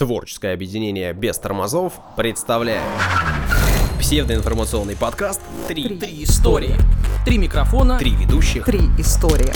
Творческое объединение без тормозов представляет псевдоинформационный подкаст «Три, Три истории. Три микрофона. Три ведущих». Три истории.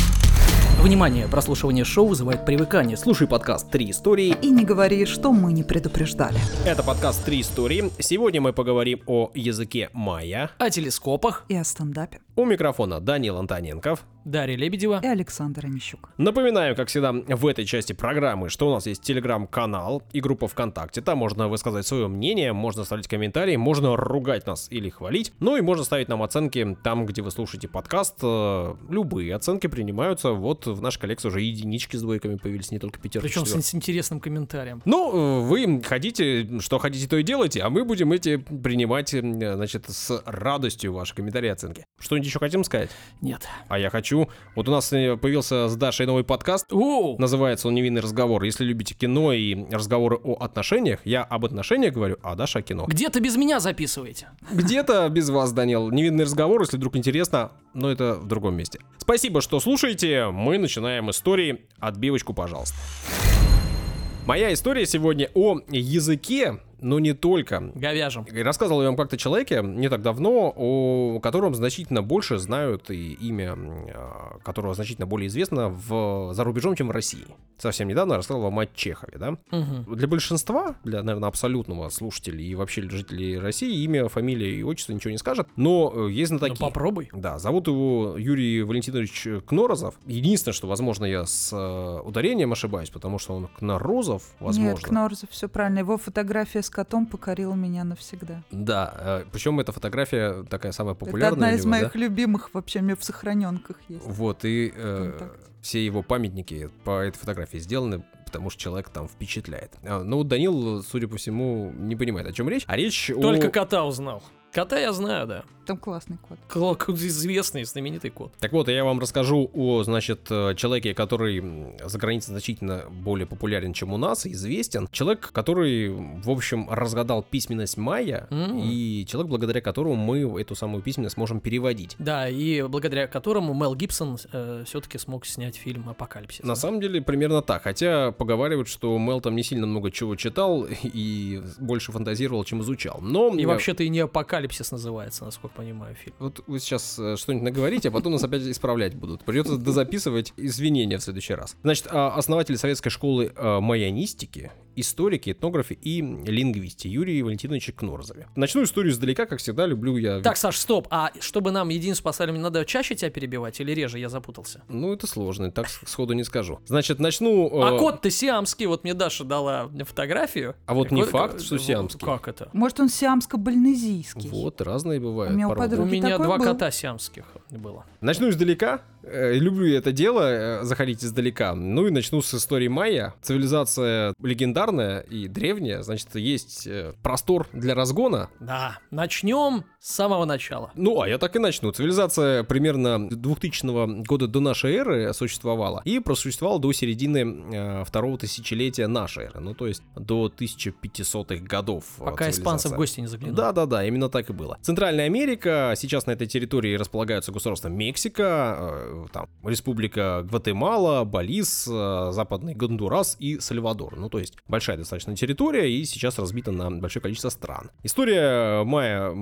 Внимание, прослушивание шоу вызывает привыкание. Слушай подкаст «Три истории». И не говори, что мы не предупреждали. Это подкаст «Три истории». Сегодня мы поговорим о языке майя. О телескопах. И о стендапе. У микрофона Данил Антоненков. Дарья Лебедева. И Александр Онищук. Напоминаю, как всегда, в этой части программы, что у нас есть телеграм-канал и группа ВКонтакте. Там можно высказать свое мнение, можно оставить комментарии, можно ругать нас или хвалить. Ну и можно ставить нам оценки там, где вы слушаете подкаст. Э, Любые оценки принимаются. Вот в нашей коллекции уже единички с двойками появились, не только пятерки. Причем с, с интересным комментарием. Ну, э, вы хотите, что хотите, то и делайте, а мы будем эти принимать, э, значит, с радостью ваши комментарии и оценки. Что-нибудь еще хотим сказать? Нет. А я хочу. Вот у нас э, появился с Дашей новый подкаст. О, Называется он «Невинный разговор». Если любите кино и разговоры о отношениях, я об отношениях говорю, а Даша о кино. где-то без меня записываете. Где-то без вас, Данил. Невинный разговор, если вдруг интересно, но это в другом месте. Спасибо, что слушаете. Мы начинаем истории. Отбивочку, пожалуйста. Моя история сегодня о языке, но не только. Говяжем. И Рассказывал я вам как-то человеке не так давно, о котором значительно больше знают и имя м, которого значительно более известно в, за рубежом, чем в России. Совсем недавно рассказывал вам о Чехове, да? Мгм. Для большинства, для, наверное, абсолютного слушателей и вообще жителей России имя, фамилия и отчество ничего не скажет, но э, есть Ну знатоки. попробуй. Да, зовут его Юрий Валентинович Кнорозов. Единственное, что, возможно, я с э, ударением ошибаюсь, потому что он Кнорозов, возможно. Нет, Кнорзов, все правильно. Его фотография с котом покорила меня навсегда. Да, причем эта фотография такая самая Это популярная. одна у из него, да? моих любимых вообще, мне в сохраненках есть. Вот, и э, все его памятники по этой фотографии сделаны, потому что человек там впечатляет. А, ну, вот Данил, судя по всему, не понимает, о чем речь. А речь Только о... кота узнал. Кота я знаю, да. Там классный кот. Кл- Известный, знаменитый кот. Так вот, я вам расскажу о, значит, э, человеке, который за границей значительно более популярен, чем у нас, известен. Человек, который, в общем, разгадал письменность майя, М. и человек, благодаря которому мы эту самую письменность можем переводить. Да, и благодаря которому Мел Гибсон все-таки смог снять фильм «Апокалипсис». На самом деле, примерно так. Хотя поговаривают, что Мел там не сильно много чего читал и больше фантазировал, чем изучал. Но И э, вообще-то и не «Апокалипсис» называется, насколько понимаю, фильм. Вот вы сейчас э, что-нибудь наговорите, а потом нас опять исправлять будут. Придется дозаписывать извинения в следующий раз. Значит, а, основатель советской школы э, майонистики, историки, этнографы и лингвисте Юрий Валентинович Кнорзове. Начну историю издалека, как всегда, люблю я... Так, Саш, стоп. А чтобы нам единицу поставили, мне надо чаще тебя перебивать или реже? Я запутался. Ну, это сложно, так сходу не скажу. Значит, начну... э, А кот ты сиамский, вот мне Даша дала фотографию. А вот не факт, что сиамский. Как это? Может, он сиамско-бальнезийский. Вот, разные бывают. У меня у. У меня такой два был. кота сиамских было. Начну издалека. Э, Люблю я это дело, э, заходить издалека. Ну и начну с истории майя. Цивилизация легендарная и древняя, значит, есть э, простор для разгона. Да, начнем с самого начала. Ну, а я так и начну. Цивилизация примерно 2000 года до нашей эры существовала и просуществовала до середины второго тысячелетия нашей эры. Ну, то есть до 1500-х годов. Пока испанцы в гости не заглянули. Да, да, да, именно так и было. Центральная Америка, сейчас на этой территории располагаются государства Мексика, там, Республика Гватемала, Балис, э, Западный Гондурас и Сальвадор. Ну, то есть большая достаточно территория и сейчас разбита на большое количество стран. История Майя,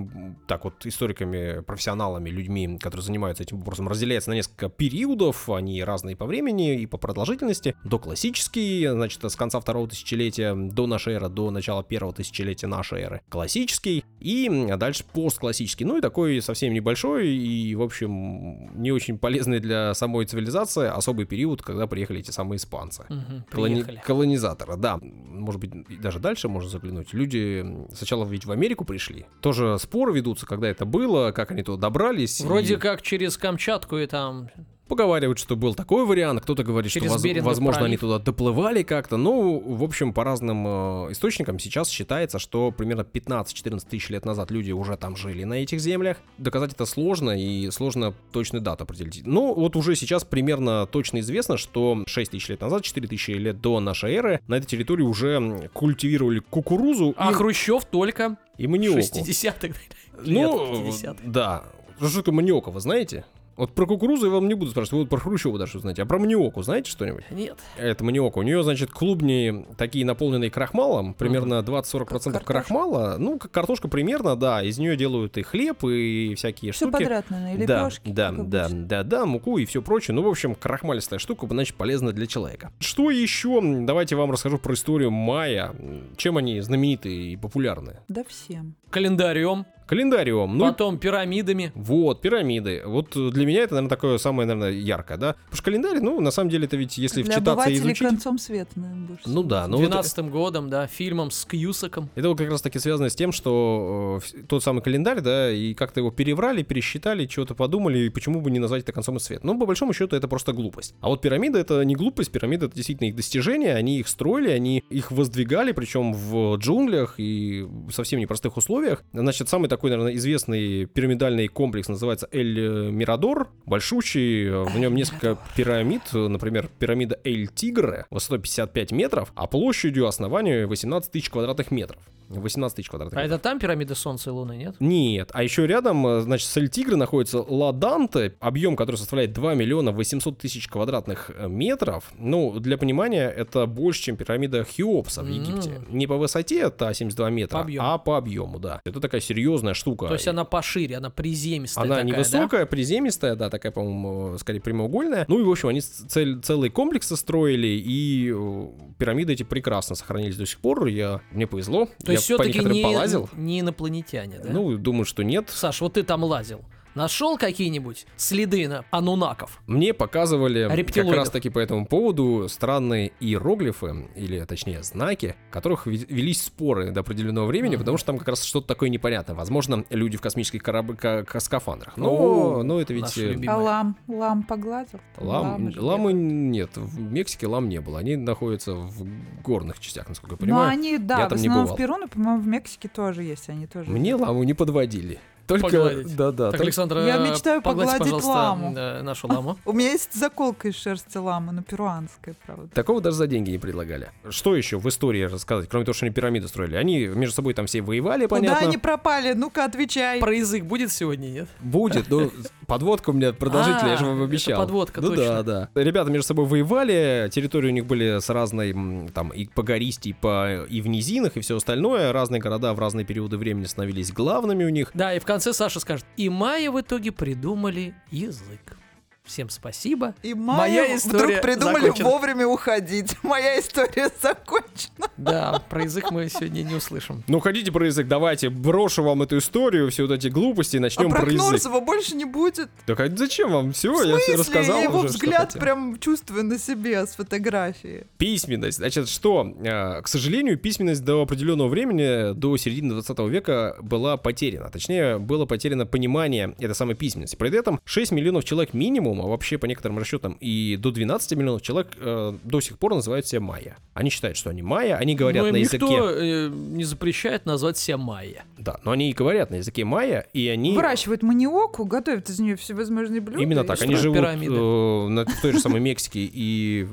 так вот, историками, профессионалами, людьми, которые занимаются этим вопросом, разделяется на несколько периодов, они разные по времени и по продолжительности. До классический, значит, с конца второго тысячелетия до нашей эры, до начала первого тысячелетия нашей эры. Классический и дальше постклассический. Ну и такой совсем небольшой и, в общем, не очень полезный для самой цивилизации особый период, когда приехали эти самые испанцы. Мгм, Колони-. Колонизаторы, да. Может быть, даже дальше можно заглянуть. Люди сначала ведь в Америку пришли. Тоже споры ведутся, когда это было, как они туда добрались. Вроде и как через Камчатку и там... Поговаривают, что был такой вариант, кто-то говорит, что, Через воз- Берингов возможно, они пролив. туда доплывали как-то. Ну, в общем, по разным э, источникам сейчас считается, что примерно 15-14 тысяч лет назад люди уже там жили на этих землях. Доказать это сложно, и сложно точную дату определить. Ну, вот уже сейчас примерно точно известно, что 6 тысяч лет назад, 4 тысячи лет до нашей эры, на этой территории уже культивировали кукурузу А и, Хрущев только и маниоку. 60-х. Ну, лет, 50-х. да. Что такое маниока, вы знаете? Вот про кукурузу я вам не буду спрашивать, вы вот про Хрущева даже знаете. А про маниоку знаете что-нибудь? Нет. Это маниока. У нее, значит, клубни такие наполненные крахмалом, примерно 20-40% картошка. крахмала. Ну, как картошка примерно, да. Из нее делают и хлеб, и всякие Все штуки. подряд, наверное, и Да, лепешки. да, да, обычно. да, да, муку и все прочее. Ну, в общем, крахмалистая штука, значит, полезна для человека. Что еще? Давайте вам расскажу про историю майя. Чем они знамениты и популярны? Да всем. Календарем, Календариум. Ну, потом пирамидами. вот, пирамиды. Вот для меня это, наверное, такое самое, наверное, яркое, да? Потому что календарь, ну, на самом деле, это ведь, если Для вчитаться и изучить... концом света, наверное, больше. Ну да, ну Ну, это, 12 годом, да, фильмом с Кьюсаком. это вот как раз таки связано с тем, что э, тот самый календарь, да, и как-то его переврали, пересчитали, чего-то подумали, и почему бы не назвать это концом света. Ну, по большому счету, это просто глупость. А вот пирамида это не глупость, пирамида это действительно их достижение, они их строили, они их воздвигали, причем в джунглях и в совсем непростых условиях. Значит, самый такой, наверное, известный пирамидальный комплекс называется Эль Мирадор, большущий, э, в нем несколько пирамид, э, например, пирамида Эль Тигре, высотой 55 метров, а площадью основания 18 тысяч квадратных метров. 18 тысяч квадратных А это там пирамида Солнца и Луны, нет? Нет, а еще рядом, э, значит, с Эль-Тигры находится Ла-Данте, объем который составляет 2 миллиона 800 тысяч квадратных э, метров. Ну, для понимания, это больше, чем пирамида Хеопса в. Египте. Не по высоте, та 72 метра, По объему. а по объему, да. Это такая серьезная штука. То есть она пошире, она приземистая Она такая, да? невысокая, приземистая, да, такая, по-моему, скорее прямоугольная. Ну и, в общем, они цель, целые комплексы строили, и э, пирамиды эти прекрасно сохранились до сих пор. Я, мне повезло. То я все-таки не, полазил. не инопланетяне, да? Ну, думаю, что нет. Саш, вот ты там лазил. Нашел какие-нибудь следы на анунаков? Мне показывали как раз таки по этому поводу странные иероглифы, или точнее знаки, в которых ве- велись споры до определенного времени, Мгм. потому что там как раз что-то такое непонятное. Возможно, люди в космических кораб... ка- ка- скафандрах. Но, О, но это ведь... э. А лам? Лам погладил? Лам, ламы нет, в Мексике лам не было. Они находятся в горных частях, насколько я Ну, понимаю. они, да, Я в там не основном бывал. в Перу, но, по-моему, в Мексике тоже есть, они тоже. Мне ламу не подводили. Только, Погладить. да, да. Так, только- Александр, Я мечтаю погладить пожалуйста, ламу. э, нашу ламу. У меня есть заколка из шерсти ламы, но перуанская, правда. Такого даже за деньги не предлагали. Что еще в истории рассказать, кроме того, что они пирамиды строили? Они между собой там все воевали, понятно. Куда они пропали? Ну-ка, отвечай. Про язык будет сегодня, нет? Будет, ну, подводка у меня продолжительная, я же А, вам это обещал. подводка, ну, да, да. Rебята между собой воевали, территории у них были с разной, там, и по гористе, и, по, и в низинах, и все остальное. Разные города в разные периоды времени становились главными у них. Да, и в конце Саша скажет, и майя в итоге придумали язык. Всем спасибо. И Моя Майя история вдруг придумали закончена. вовремя уходить. Моя история закончена. Да, про язык мы сегодня не услышим. Ну, хотите про язык, давайте, брошу вам эту историю, все вот эти глупости, и А начнем про про язык. Больше не будет. Так а зачем вам? Все, В я все рассказал Я его уже, взгляд прям чувствую на себе с фотографии. Письменность. Значит, что? Э, К сожалению, письменность до определенного времени, до середины 20 века, была потеряна. Точнее, было потеряно понимание этой самой письменности. При этом 6 миллионов человек минимум, а вообще по некоторым расчетам и до 12 миллионов человек э, до сих пор называют себя майя. Они считают, что они майя, они говорят Но на никто языке... э, не запрещает назвать себя майя. Да, но они и говорят на языке майя, и они... Выращивают маниоку, готовят из нее всевозможные блюда. Именно так, они живут пирамиды. э, на- той же самой Мексике и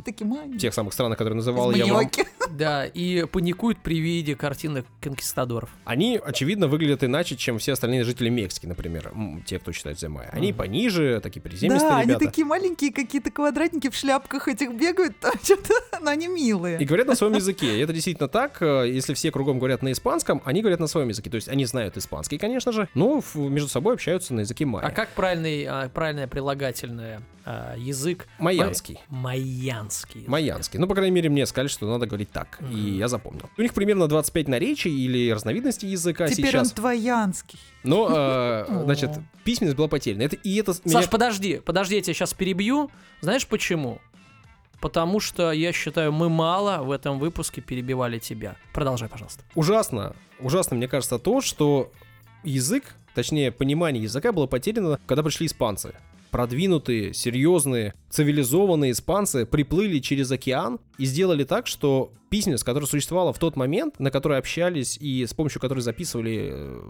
тех самых странах, которые называл я вам. Да, и паникуют при виде картинок конкистадоров. Они, очевидно, выглядят иначе, чем все остальные жители Мексики, например, те, кто считает себя майя. Они пониже, такие приземистые Да, они ребята. такие маленькие, какие-то квадратники в шляпках этих бегают, там что-то, но они милые. И говорят на своем языке. И это действительно так. э, Если все кругом говорят на испанском, они говорят на своем языке. То есть они знают испанский, конечно же, но между собой общаются на языке майя. А как правильный, а, правильное прилагательное а, язык? Майянский. Майянский. язык. Майянский. Ну, по крайней мере, мне сказали, что надо говорить так. И Мгм. я запомнил. У них примерно 25 наречий или разновидностей языка Теперь сейчас. он твоянский. Но, э, значит, письменность была потеряна. Это, и это меня Саш, подожди, подожди, я тебя сейчас перебью. Знаешь почему? Потому что, я считаю, мы мало в этом выпуске перебивали тебя. Продолжай, пожалуйста. ужасно, ужасно, мне кажется, то, что язык, точнее, понимание языка было потеряно, когда пришли испанцы. Продвинутые, серьезные, цивилизованные испанцы приплыли через океан и сделали так, что письменность, которая существовала в тот момент, на которой общались и с помощью которой записывали э,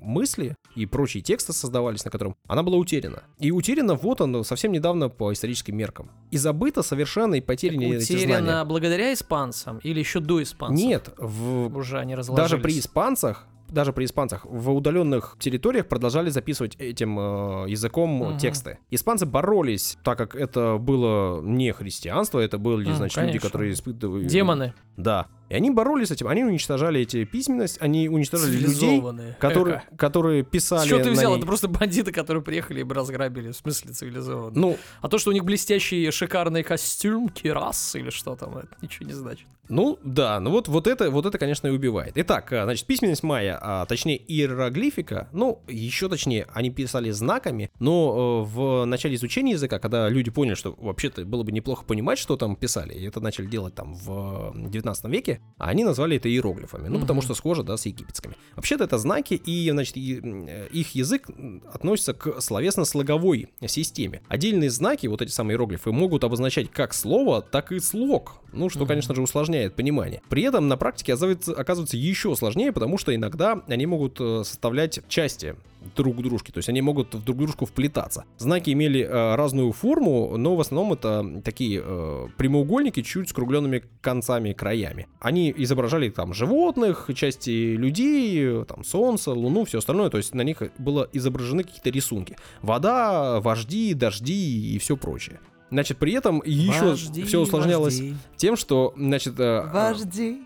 мысли и прочие тексты создавались, на котором она была утеряна. И утеряна вот она совсем недавно по историческим меркам. И забыто совершенно и потеряны эти знания. Утеряно благодаря испанцам или еще до испанцев? Нет, в Уже они разложились. даже при испанцах даже при испанцах, в удаленных территориях продолжали записывать этим э, языком Мгм. тексты. Испанцы боролись, так как это было не христианство, это были, значит, люди, конечно. которые испытывали... Демоны. Да. И они боролись с этим, они уничтожали эти письменность, они уничтожали людей, которые, Эко. которые писали чего ты взял? Это просто бандиты, которые приехали и разграбили. В смысле цивилизованно. Ну, А то, что у них блестящий шикарный костюм, кирас или что там, это ничего не значит. Ну да, ну вот, вот, это, вот это, конечно, и убивает. Итак, а, значит, письменность майя, а, точнее иероглифика, ну, еще точнее, они писали знаками, но э, в начале изучения языка, когда люди поняли, что вообще-то было бы неплохо понимать, что там писали, и это начали делать там в 19 веке, они назвали это иероглифами, ну, потому Мгм. что схоже, да, с египетскими. Вообще-то это знаки, и, значит, их язык относится к словесно-слоговой системе. Отдельные знаки, вот эти самые иероглифы, могут обозначать как слово, так и слог. Ну, что, Мгм. конечно же, усложняет понимание. При этом на практике оказывается, оказывается еще сложнее, потому что иногда они могут э, составлять части друг к дружке, то есть они могут в друг дружку вплетаться. Знаки имели э, разную форму, но в основном это такие э, прямоугольники чуть скругленными концами и краями. Они изображали там животных, части людей, э, там солнце, луну, все остальное, то есть на них было изображены какие-то рисунки. Вода, вожди, дожди и все прочее. Значит, при этом еще Вожди, все усложнялось вожди, тем, что, значит, э, Вожди,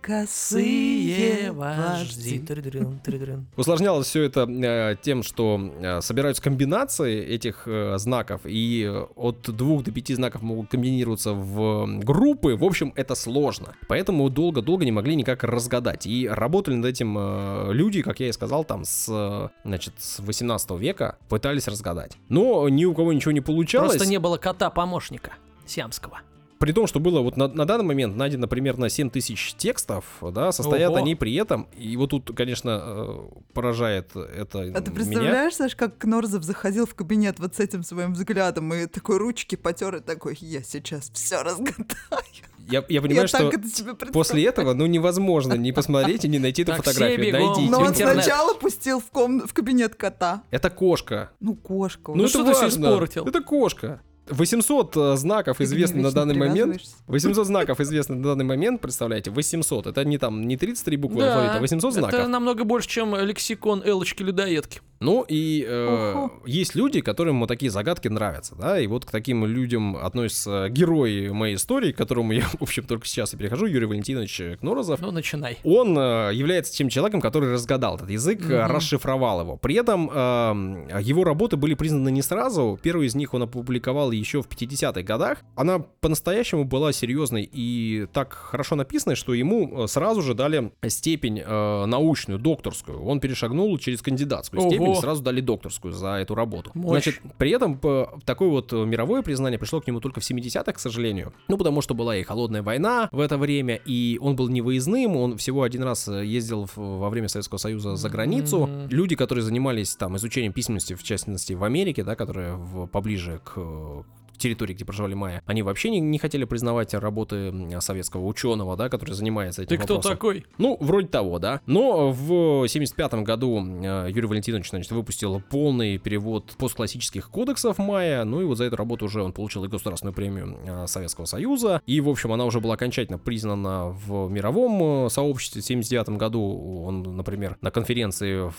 Косые вожди. Усложнялось все это э, тем, что э, собираются комбинации этих э, знаков, и от двух до пяти знаков могут комбинироваться в группы. В общем, это сложно. Поэтому долго-долго не могли никак разгадать. И работали над этим э, люди, как я и сказал, там с, э, значит, с 18 века пытались разгадать. Но ни у кого ничего не получалось. Просто не было кота-помощника сиамского. При том, что было вот на, на данный момент найдено примерно 7 тысяч текстов, да, состоят Ого. они при этом, и вот тут, конечно, э, поражает это А ты меня. представляешь, Саш, как Кнорзов заходил в кабинет вот с этим своим взглядом и такой ручки потер и такой, я сейчас все разгадаю. Я, я Я понимаю, что так это после этого, ну, невозможно не посмотреть и не найти эту все фотографию. Найдите. Но он сначала пустил в, ком... в кабинет кота. Это кошка. Ну, кошка. Ну, Ну, это что ты важно. испортил? Это кошка. 800 э, знаков известны на данный момент. привязываешься. 800 знаков известны на данный момент, представляете, 800. Это не там, не 33 буквы алфавита, а 800 знаков. это намного больше, чем лексикон Элочки-людоедки. Ну и э, есть люди, которым вот такие загадки нравятся, да, и вот к таким людям относится герой моей истории, к которому я, в общем, только сейчас и перехожу, Юрий Валентинович Кнорозов. Ну, начинай. Он э, является тем человеком, который разгадал этот язык, э, Мгм. расшифровал его. При этом э, его работы были признаны не сразу. Первую из них он опубликовал еще в 50-х годах. Она по-настоящему была серьезной и так хорошо написанной, что ему э, сразу же дали степень э, научную, докторскую. Он перешагнул через кандидатскую Ого. степень, и сразу дали докторскую за эту работу. Мощь. Значит, при этом п- такое вот э, мировое признание пришло к нему только в 70-х, к сожалению. Ну, потому что была и холодная война в это время, и он был невыездным, он всего один раз э, ездил во время Советского Союза за границу. Мгм. Люди, которые занимались там изучением письменности, в частности в Америке, да, которая в- поближе к э, территории, где проживали майя, они вообще не, не хотели признавать работы советского ученого, да, который занимается этим Ты кто вопросом. такой? Ну, вроде того, да. Но в 75 году э, Юрий Валентинович, значит, выпустил полный перевод постклассических кодексов Майя, ну и вот за эту работу уже он получил и государственную премию э, Советского Союза, и, в общем, она уже была окончательно признана в мировом э, сообществе. В 79 году он, например, на конференции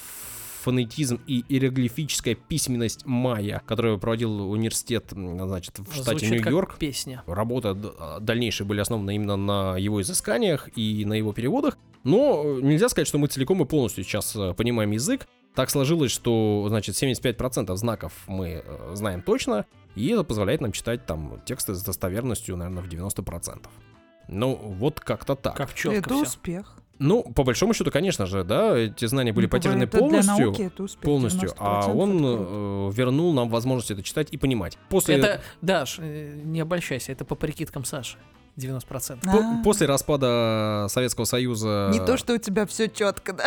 фонетизм и иероглифическая письменность майя, которую проводил университет, значит, в штате Нью-Йорк. песня. Работа д- а, дальнейшие были основаны именно на его изысканиях и на его переводах. Но э, нельзя сказать, что мы целиком и полностью сейчас э, понимаем язык. Так сложилось, что, значит, 75% знаков мы э, знаем точно, и это позволяет нам читать там тексты с достоверностью, наверное, в 90%. Ну, вот как-то так. Как четко Это все. успех. Ну, по большому счету, конечно же, да, эти знания были Ну, потеряны это Для полностью. науки это успех. полностью, а 90% он э, вернул нам возможность это читать и понимать. После, Это, Даш, э, не обольщайся, это по прикидкам Саши. 90%. по- А, после распада Советского Союза... Не то, что у тебя все четко, да?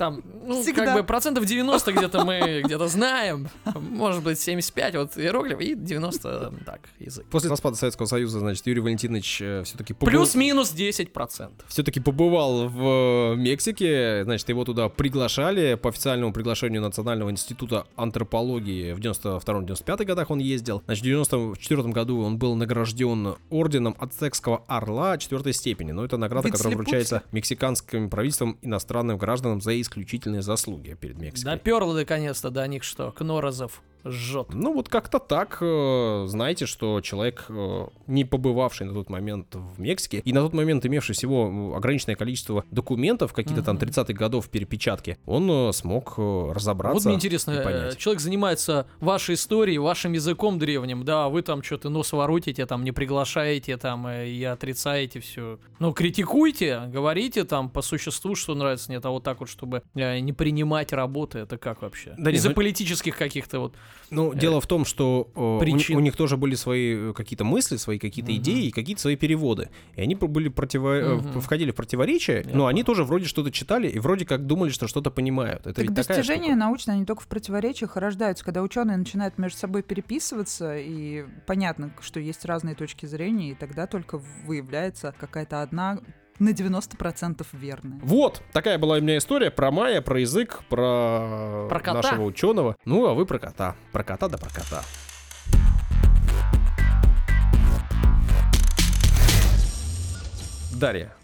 Там, Ну, Всегда. как бы процентов 90 где-то мы где-то знаем. Может быть, 75 вот иероглиф и 90 так, язык. После распада Советского Союза, значит, Юрий Валентинович все-таки Плюс-минус 10%. все-таки побывал в Мексике, значит, его туда приглашали по официальному приглашению Национального института антропологии в 92-95 годах он ездил. Значит, в 94 году он был награжден орденом Ацтекского орла четвертой степени. Но это награда, Вид которая вручается мексиканским правительством иностранным гражданам за исключительные заслуги перед Мексикой. Доперло наконец-то до них что, Кнорозов жжет. Ну вот как-то так, э, знаете, что человек, э, не побывавший на тот момент в Мексике, и на тот момент имевший всего ограниченное количество документов, какие-то там Мгм. 30-х годов перепечатки, он э, смог разобраться Вот мне интересно, понять. человек занимается вашей историей, вашим языком древним, да, а вы там что-то нос воротите, там не приглашаете, там и отрицаете все. Ну, критикуйте, говорите там по существу, что нравится, нет, а вот так вот, чтобы не принимать работы, это как вообще? Да Из-за ну- политических каких-то вот... Ну, дело в том, что э, у, причин. у них тоже были свои э, какие-то мысли, свои какие-то Мгм. идеи и какие-то свои переводы. И они были противо... э, Мгм. входили в противоречие, Я но они тоже вроде что-то читали и вроде как думали, что что-то понимают. Это Так ведь достижения научные, они только в противоречиях рождаются, когда ученые начинают между собой переписываться, и понятно, что есть разные точки зрения, и тогда только выявляется какая-то одна на 90% верная. Вот, такая была у меня история про майя, про язык, про, Про кота. нашего ученого. Ну, а вы про кота. Про кота да про кота. Дарья,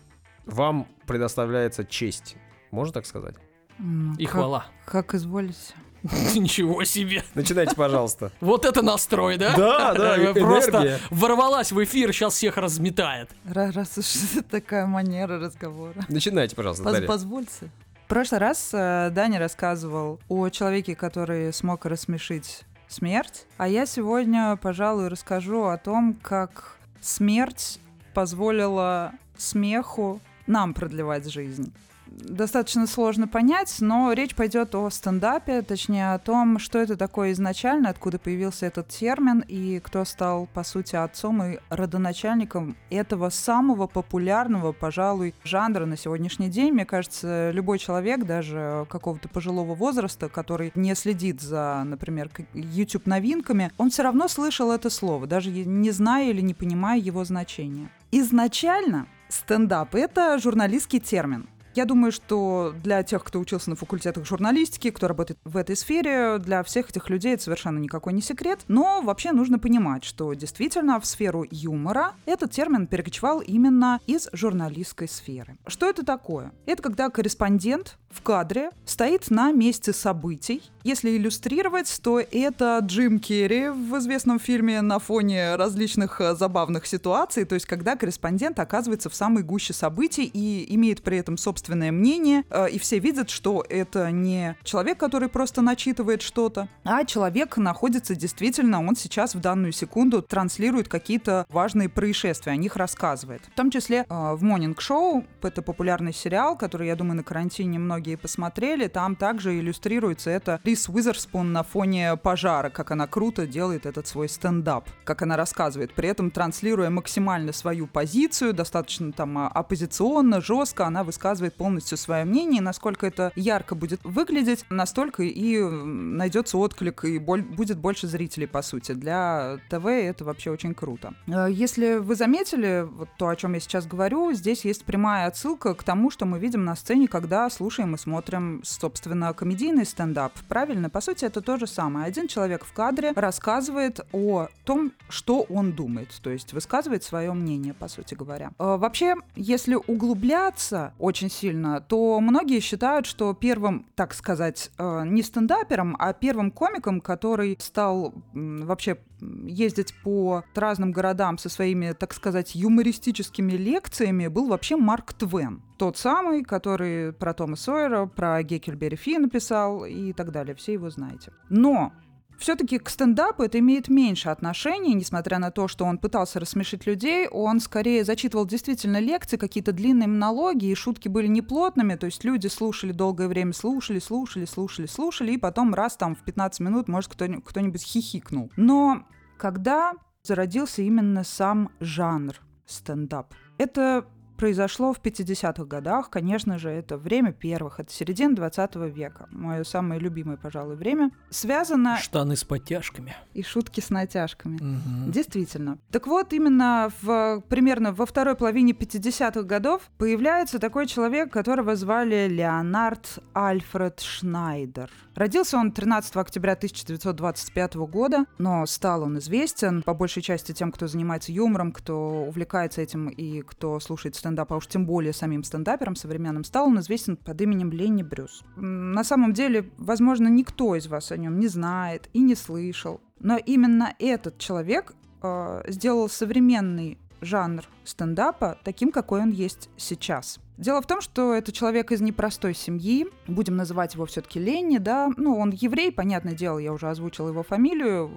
вам предоставляется честь. Можно так сказать? Ну, И как- хвала. Как изволите. Ничего себе. Начинайте, пожалуйста. Вот это настрой, да? Да, да, Э, Просто энергия. ворвалась в эфир, сейчас всех разметает. Ра- Раз уж это такая манера разговора. Начинайте, пожалуйста. Позвольте. В прошлый раз э, Даня рассказывал о человеке, который смог рассмешить смерть, а я сегодня, пожалуй, расскажу о том, как смерть позволила смеху нам продлевать жизнь. Достаточно сложно понять, но речь пойдет о стендапе, точнее о том, что это такое изначально, откуда появился этот термин и кто стал, по сути, отцом и родоначальником этого самого популярного, пожалуй, жанра на сегодняшний день. Мне кажется, любой человек, даже какого-то пожилого возраста, который не следит за, например, YouTube-новинками, он все равно слышал это слово, даже не зная или не понимая его значения. Изначально стендап — это журналистский термин. Я думаю, что для тех, кто учился на факультетах журналистики, кто работает в этой сфере, для всех этих людей это совершенно никакой не секрет. Но вообще нужно понимать, что действительно в сферу юмора этот термин перекочевал именно из журналистской сферы. Что это такое? Это когда корреспондент в кадре стоит на месте событий. Если иллюстрировать, то это Джим Керри в известном фильме на фоне различных э, забавных ситуаций, то есть когда корреспондент оказывается в самой гуще событий и имеет при этом собственное мнение, э, и все видят, что это не человек, который просто начитывает что-то, а человек находится действительно, он сейчас в данную секунду транслирует какие-то важные происшествия, о них рассказывает. В том числе э, в Morning Show, это популярный сериал, который, я думаю, на карантине многие посмотрели, там также иллюстрируется это Рис Уизерспун на фоне пожара, как она круто делает этот свой стендап, как она рассказывает, при этом транслируя максимально свою позицию, достаточно там а, оппозиционно, жестко, она высказывает полностью свое мнение, насколько это ярко будет выглядеть, настолько и найдется отклик, и боль- будет больше зрителей, по сути. Для ТВ это вообще очень круто. Э, Если вы заметили, вот то, о чем я сейчас говорю, здесь есть прямая отсылка к тому, что мы видим на сцене, когда слушаем и смотрим, собственно, комедийный стендап. Правильно? По сути, это то же самое. Один человек в кадре рассказывает о том, что он думает, то есть высказывает свое мнение, по сути говоря. Э, Вообще, если углубляться очень сильно, то многие считают, что первым, так сказать, э, не стендапером, а первым комиком, который стал вообще ездить по разным городам со своими, так сказать, юмористическими лекциями, был вообще Марк Твен. Тот самый, который про Тома Сойера, про Геккельбери Фи написал и так далее. Все его знаете. Но все-таки к стендапу это имеет меньше отношений, несмотря на то, что он пытался рассмешить людей, он скорее зачитывал действительно лекции, какие-то длинные монологи, и шутки были неплотными, то есть люди слушали долгое время, слушали, слушали, слушали, слушали, и потом раз там в 15 минут, может, кто-нибудь хихикнул. Но когда зародился именно сам жанр стендап, это произошло в 50-х годах. Конечно же, это время первых, это середина 20 века. Мое самое любимое, пожалуй, время. Связано... Штаны с подтяжками. И шутки с натяжками. Мгм. Действительно. Так вот, именно в, примерно во второй половине 50-х годов появляется такой человек, которого звали Леонард Альфред Шнайдер. Родился он 13 октября 1925 года, но стал он известен по большей части тем, кто занимается юмором, кто увлекается этим и кто слушает стендап, а уж тем более самим стендапером современным, стал он известен под именем Ленни Брюс. На самом деле, возможно, никто из вас о нем не знает и не слышал, но именно этот человек э, сделал современный жанр стендапа таким, какой он есть сейчас. Дело в том, что это человек из непростой семьи, будем называть его все-таки Ленни, да, ну, он еврей, понятное дело, я уже озвучила его фамилию,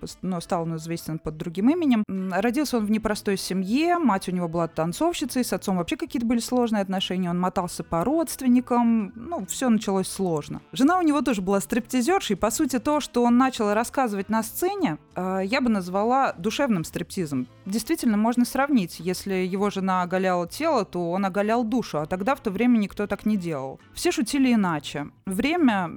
э, но стал он известен под другим именем. Родился он в непростой семье, мать у него была танцовщицей, с отцом вообще какие-то были сложные отношения, он мотался по родственникам, ну, все началось сложно. Жена у него тоже была стриптизершей, по сути, то, что он начал рассказывать на сцене, э, я бы назвала душевным стриптизом. Действительно, можно сравнить, если его жена оголяла тело, то он оголял душу, а тогда в то время никто так не делал. Все шутили иначе. Время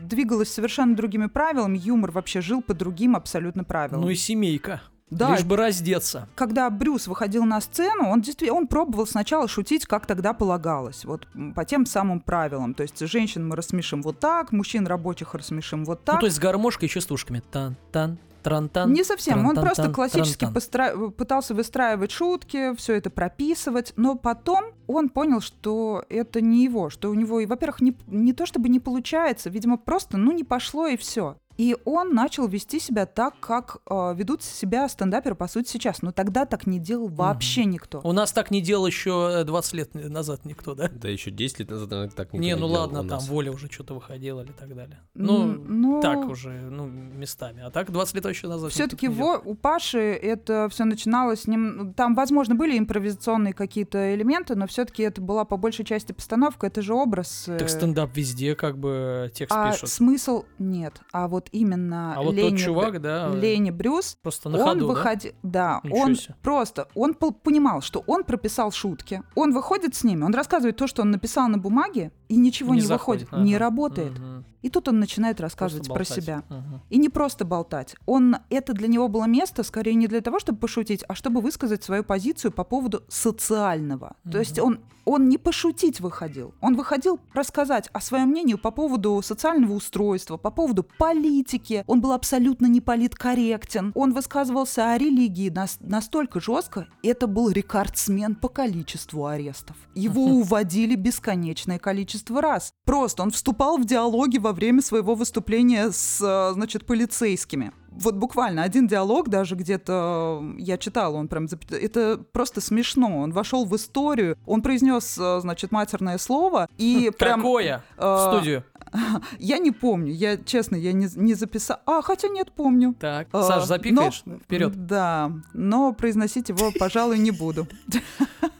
двигалось совершенно другими правилами, юмор вообще жил по другим абсолютно правилам. Ну и семейка. да, Лишь бы раздеться. когда Брюс выходил на сцену, он действительно он пробовал сначала шутить, как тогда полагалось, вот по тем самым правилам. То есть женщин мы рассмешим вот так, мужчин рабочих рассмешим вот так. Ну, то есть с гармошкой еще с тушками. Тан-тан, тран-тан. Не совсем. Он просто классически постра- пытался выстраивать шутки, все это прописывать, но потом он понял, что это не его, что у него, и, во-первых, не, не то чтобы не получается, видимо, просто, ну, не пошло и все. И он начал вести себя так, как э, ведут себя стендаперы, по сути, сейчас. Но тогда так не делал вообще никто. У нас так не делал еще 20 лет назад никто, да? Да еще 10 лет назад наверное, так никто Не, ну делал ладно, там нас. воля уже что-то выходила или так далее. Ну, но- так уже, ну, местами. А так 20 лет еще назад. Все-таки не делал. у Паши это все начиналось с ним. Там, возможно, были импровизационные какие-то элементы, но все-таки это была по большей части постановка, это же образ. э, Так стендап везде как бы текст а пишут. смысл нет. А вот именно А вот Ленни, тот чувак, да, Ленни Брюс, просто на он ходу, да? выходил, да, Ничего он себе. просто, он понимал, что он прописал шутки, он выходит с ними, он рассказывает то, что он написал на бумаге, и ничего не, заходит, выходит, не ага. работает. Мгм. И тут он начинает рассказывать про себя. Мгм. И не просто болтать. Он, это для него было место, скорее не для того, чтобы пошутить, а чтобы высказать свою позицию по поводу социального. То есть он, он не пошутить выходил. Он выходил рассказать о своем мнении по поводу социального устройства, по поводу политики. Он был абсолютно не политкорректен. Он высказывался о религии нас- настолько жестко. Это был рекордсмен по количеству арестов. Его уводили бесконечное количество раз. Просто он вступал в диалоги во время своего выступления с, э, значит, полицейскими. Вот буквально один диалог даже где-то э, я читала, он прям это просто смешно. Он вошел в историю, он произнес, э, значит, матерное слово и прям Какое? э, В студию. я не помню, я честно, я не, не записала. А, хотя нет, помню. Так, Э, Саш, запикаешь? но- Вперед. Да, но произносить его, пожалуй, не буду.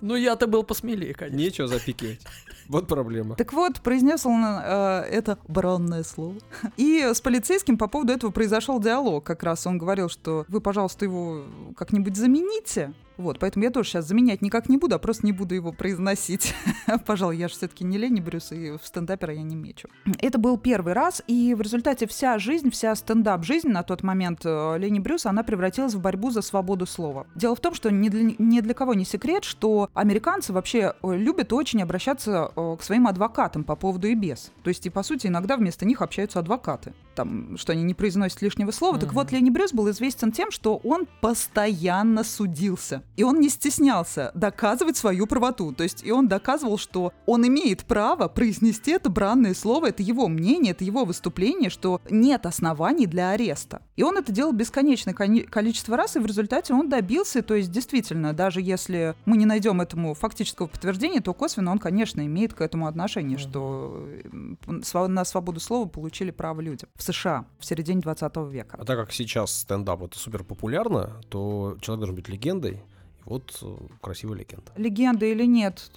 Ну, я-то был посмелее, конечно. Нечего запикивать. Вот проблема. Так вот, произнес он э, это бранное слово. И с полицейским по поводу этого произошел диалог. Как раз он говорил, что вы, пожалуйста, его как-нибудь замените. Вот, поэтому я тоже сейчас заменять никак не буду, а просто не буду его произносить. Пожалуй, я же все-таки не Лени Брюс, и в стендапера я не мечу. Это был первый раз, и в результате вся жизнь, вся стендап-жизнь на тот момент э, Лени Брюс, она превратилась в борьбу за свободу слова. Дело в том, что ни для, ни для кого не секрет, что американцы вообще э, любят очень обращаться э, к своим адвокатам по поводу и без. То есть, и по сути, иногда вместо них общаются адвокаты. Там, что они не произносят лишнего слова. Так Мгм. вот, Лени Брюс был известен тем, что он постоянно судился. И он не стеснялся доказывать свою правоту. То есть, и он доказывал, что он имеет право произнести это бранное слово, это его мнение, это его выступление, что нет оснований для ареста. И он это делал бесконечное количество раз, и в результате он добился, то есть действительно, даже если мы не найдем этому фактического подтверждения, то косвенно он, конечно, имеет к этому отношение, что на свободу слова получили право люди в США в середине 20 века. А так как сейчас стендап это супер популярно, то человек должен быть легендой. Вот э, красивая легенда. Легенда или нет,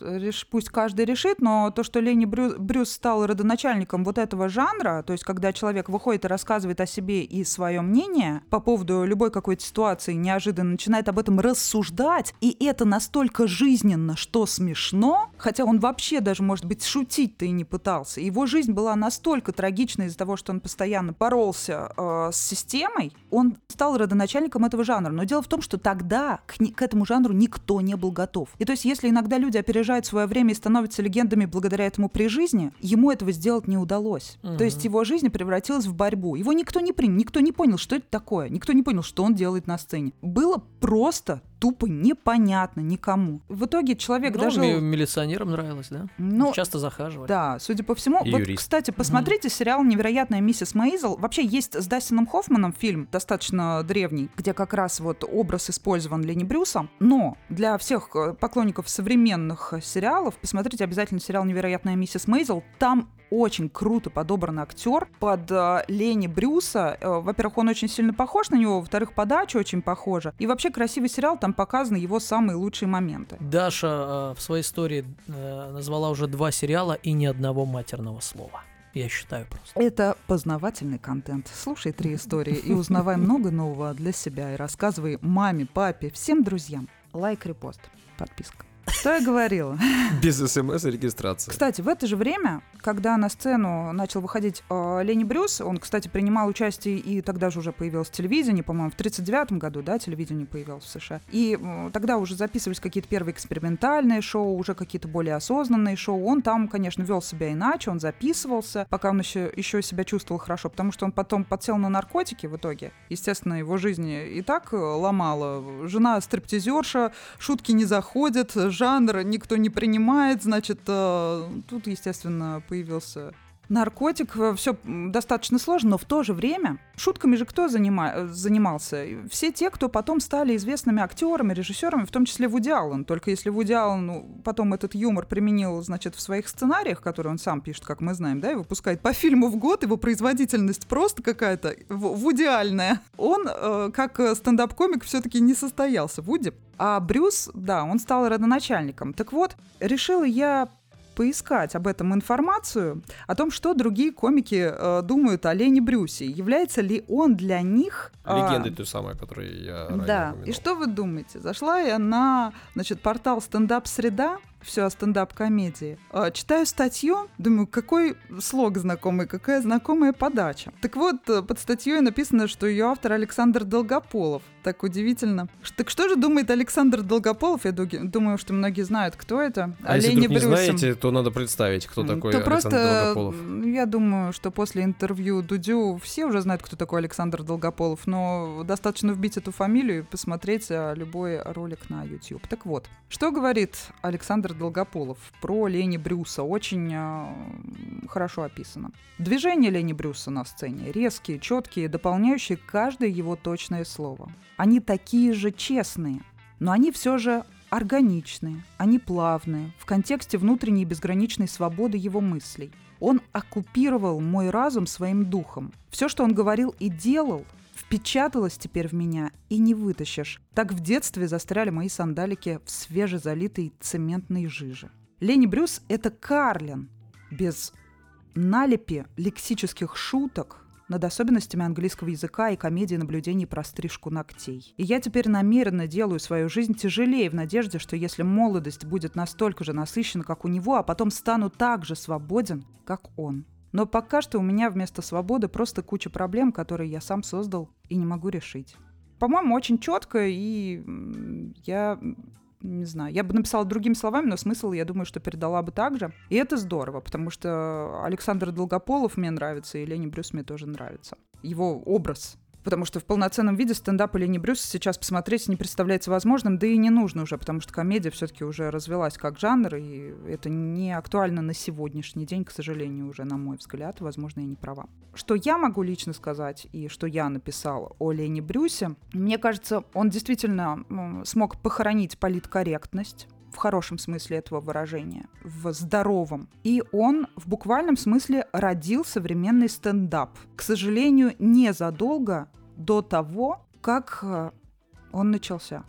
пусть каждый решит, но то, что Лени Брю- Брюс стал родоначальником вот этого жанра, то есть когда человек выходит и рассказывает о себе и свое мнение по поводу любой какой-то ситуации, неожиданно начинает об этом рассуждать, и это настолько жизненно, что смешно, хотя он вообще даже, может быть, шутить-то и не пытался. Его жизнь была настолько трагична из-за того, что он постоянно боролся э, с системой, он стал родоначальником этого жанра. Но дело в том, что тогда к, к этому жанру никто не был готов. И то есть, если иногда люди опережают свое время и становятся легендами благодаря этому при жизни, ему этого сделать не удалось. То есть его жизнь превратилась в борьбу. Его никто не принял, никто не понял, что это такое, никто не понял, что он делает на сцене. Было просто тупо непонятно никому. В итоге человек Ну, ми- милиционерам нравилось, да? Ну, Часто захаживали. да, судя по всему. И вот, юрист. кстати, посмотрите сериал «Невероятная миссис Мейзел». Вообще есть с Дастином Хоффманом фильм, достаточно древний, где как раз вот образ использован Лени Брюса. Но для всех э, поклонников современных сериалов, посмотрите обязательно сериал «Невероятная миссис Мейзел». Там очень круто подобран актер под э, Лени Брюса. Э, во-первых, он очень сильно похож на него, во-вторых, подача очень похожа. И вообще красивый сериал, там показаны его самые лучшие моменты. Даша э, в своей истории э, назвала уже два сериала и ни одного матерного слова. Я считаю просто. Это познавательный контент. Слушай три истории и узнавай много нового для себя и рассказывай маме, папе, всем друзьям. Лайк, репост, подписка. Что я говорила? Без смс и регистрации. Кстати, в это же время, когда на сцену начал выходить э, Лени Брюс, он, кстати, принимал участие и тогда же уже появилось телевидение, по-моему, в 39 году, да, телевидение появилось в США. И э, тогда уже записывались какие-то первые экспериментальные шоу, уже какие-то более осознанные шоу. Он там, конечно, вел себя иначе, он записывался, пока он еще, еще себя чувствовал хорошо, потому что он потом подсел на наркотики в итоге. Естественно, его жизнь и так э, ломала. Жена стриптизерша, шутки не заходят, жанр никто не принимает, значит, э, тут, естественно, появился наркотик. Все достаточно сложно, но в то же время шутками же кто занима- э, занимался? Все те, кто потом стали известными актерами, режиссерами, в том числе Вуди Аллен. Только если Вуди Аллен ну, потом этот юмор применил, значит, в своих сценариях, которые он сам пишет, как мы знаем, да, и выпускает по фильму в год, его производительность просто какая-то вудиальная. Он, э, как э, стендап-комик, все-таки не состоялся. Вуди а Брюс, да, он стал родоначальником. Так вот, решила я поискать об этом информацию, о том, что другие комики э, думают о Лене Брюсе. Является ли он для них... э, Легенды той самой, о которой я Да, упомянул. и что вы думаете? Зашла я на, значит, портал «Стендап Среда», все о стендап-комедии. Э, Читаю статью, думаю, какой слог знакомый, какая знакомая подача. Так вот, э, под статьей написано, что ее автор Александр Долгополов. Так удивительно. Так что же думает Александр Долгополов? Я думаю, что многие знают, кто это. А О если вдруг не знаете, то надо представить, кто такой то Александр просто, Долгополов. я думаю, что после интервью Дудю все уже знают, кто такой Александр Долгополов, но достаточно вбить эту фамилию и посмотреть а, любой ролик на YouTube. Так вот, что говорит Александр Долгополов про Лени Брюса? Очень а, хорошо описано. Движения Лени Брюса на сцене резкие, четкие, дополняющие каждое его точное слово. Они такие же честные, но они все же органичные, они плавные, в контексте внутренней безграничной свободы его мыслей. Он оккупировал мой разум своим духом. Все, что он говорил и делал, впечаталось теперь в меня и не вытащишь. Так в детстве застряли мои сандалики в свежезалитой цементной жиже. Лени Брюс — это Карлин, без налепи лексических шуток над особенностями английского языка и комедии наблюдений про стрижку ногтей. И я теперь намеренно делаю свою жизнь тяжелее в надежде, что если молодость будет настолько же насыщена, как у него, а потом стану так же свободен, как он. Но пока что у меня вместо свободы просто куча проблем, которые я сам создал и не могу решить. По-моему, очень четко, и я не знаю, я бы написала другими словами, но смысл, я думаю, что передала бы так же. И это здорово, потому что Александр Долгополов мне нравится, и Лени Брюс мне тоже нравится. Его образ. Потому что в полноценном виде стендап Лени Брюса сейчас посмотреть не представляется возможным, да и не нужно уже, потому что комедия все-таки уже развелась как жанр, и это не актуально на сегодняшний день, к сожалению, уже, на мой взгляд. Возможно, я не права. Что я могу лично сказать, и что я написала о Лене Брюсе, мне кажется, он действительно смог похоронить политкорректность, в хорошем смысле этого выражения, в здоровом. И он в буквальном смысле родил современный стендап. К сожалению, незадолго до того, как э, он начался.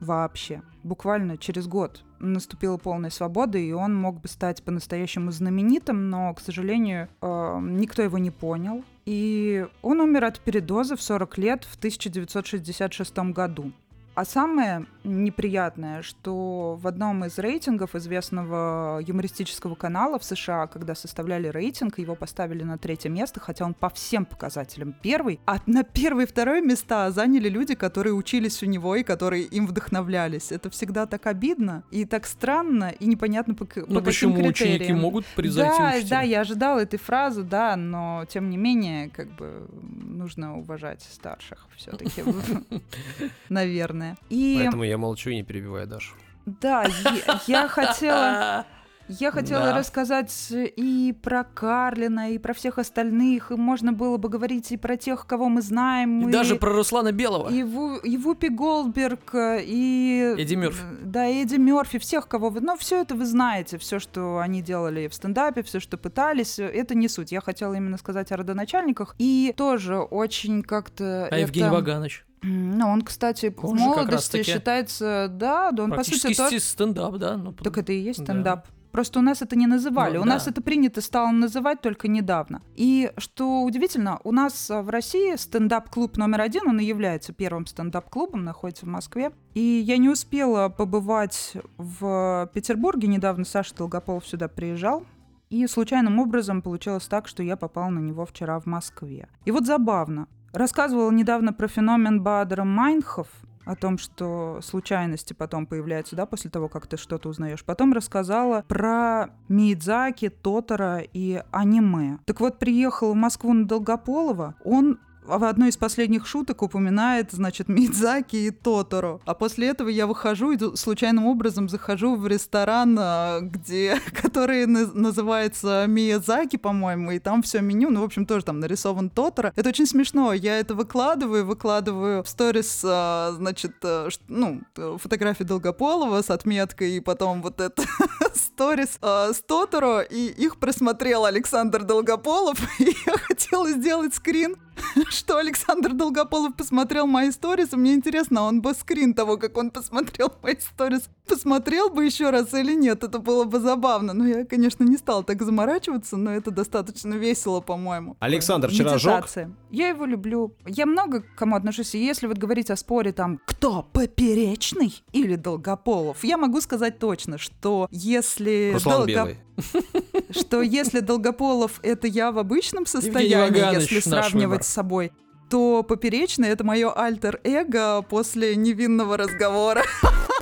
вообще. Буквально через год наступила полная свобода, и он мог бы стать по-настоящему знаменитым, но, к сожалению, э, никто его не понял. И он умер от передоза в 40 лет в 1966 году. А самое неприятное, что в одном из рейтингов известного юмористического канала в США, когда составляли рейтинг, его поставили на третье место, хотя он по всем показателям первый, а на первое и второе места заняли люди, которые учились у него и которые им вдохновлялись. Это всегда так обидно и так странно, и непонятно по, ну, по почему каким критериям. ученики могут превзойти Да, учителя? да, я ожидала этой фразы, да, но тем не менее, как бы нужно уважать старших все-таки, наверное. И Поэтому я молчу и не перебиваю Дашу. да, я, я хотела, я хотела Да. рассказать и про Карлина, и про всех остальных, и можно было бы говорить и про тех, кого мы знаем, И даже про Руслана Белого. и, Ву- и Вупи Голдберг, и... Эдди Мёрфи. Да, Эдди Мерфи, всех, кого вы... Ну, все это вы знаете, все, что они делали в стендапе, все, что пытались, это не суть. Я хотела именно сказать о родоначальниках. И тоже очень как-то... А Евгений это- Ваганович? Ну, он, кстати, в Он как молодости считается... Да, да, он, по сути, тот... стендап, да? Ну, Так это и есть Да. стендап. Просто у нас это не называли. Ну, у да. нас это принято стало называть только недавно. И что удивительно, у нас а, в России стендап-клуб номер один, он и является первым стендап-клубом, находится в Москве. И я не успела побывать в Петербурге. Недавно Саша Долгополов сюда приезжал. И случайным образом получилось так, что я попала на него вчера в Москве. И вот забавно. Рассказывала недавно про феномен Баадера — Майнхоф, о том, что случайности потом появляются, да, после того, как ты что-то узнаешь. Потом рассказала про Миядзаки, Тоторо и аниме. Так вот, приехал в Москву на Долгополова, он в одной из последних шуток упоминает, значит, Мидзаки и Тоторо. А после этого я выхожу и ду- случайным образом захожу в ресторан, а, где, который на- называется Миядзаки, по-моему, и там все меню, ну, в общем, тоже там нарисован Тоторо. Это очень смешно. Я это выкладываю, выкладываю в сторис, а, значит, ш- ну, э, фотографии Долгополова с отметкой, и потом вот это сторис а, с Тоторо, и их просмотрел Александр Долгополов, и я хотела сделать скрин, что Александр Долгополов посмотрел мои сторис, и мне интересно, он бы скрин того, как он посмотрел мои сторис, посмотрел бы еще раз или нет, это было бы забавно. Но я, конечно, не стала так заморачиваться, но это достаточно весело, по-моему. Александр? Медитация. Я его люблю. Я много к кому отношусь, и если вот говорить о споре там, кто поперечный или Долгополов, я могу сказать точно, что если Руслан Долго- что если Долгополов это я в обычном состоянии, если сравнивать с собой, то поперечный это мое альтер-эго после невинного разговора.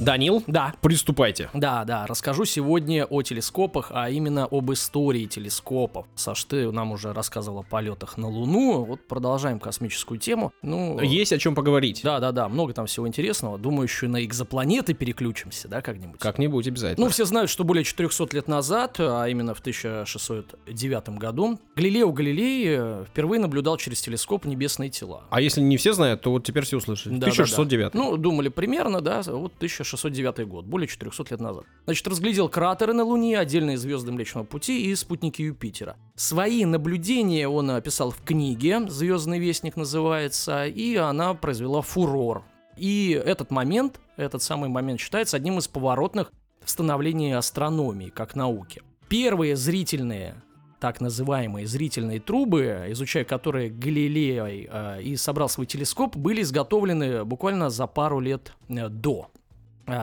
Данил, Да. приступайте. Да, да, расскажу сегодня о телескопах, а именно об истории телескопов. Саш, ты нам уже рассказывал о полетах на Луну, вот продолжаем космическую тему. Ну, Есть о чем поговорить. Да, да, да, много там всего интересного. Думаю, еще на экзопланеты переключимся, да, как-нибудь. Как-нибудь обязательно. Ну, все знают, что более 400 лет назад, а именно в 1609 году, Галилео Галилей э, впервые наблюдал через телескоп небесные тела. А если не все знают, то вот теперь все услышали. Да, да, 1609. да. Ну, думали примерно, да, вот 1609 год, более 400 лет назад. Значит, разглядел кратеры на Луне, отдельные звезды Млечного Пути и спутники Юпитера. Свои наблюдения он описал в книге «Звездный вестник» называется, и она произвела фурор. И этот момент, этот самый момент считается одним из поворотных в становлении астрономии как науки. Первые зрительные так называемые зрительные трубы, изучая которые Галилей э, и собрал свой телескоп, были изготовлены буквально за пару лет э, до,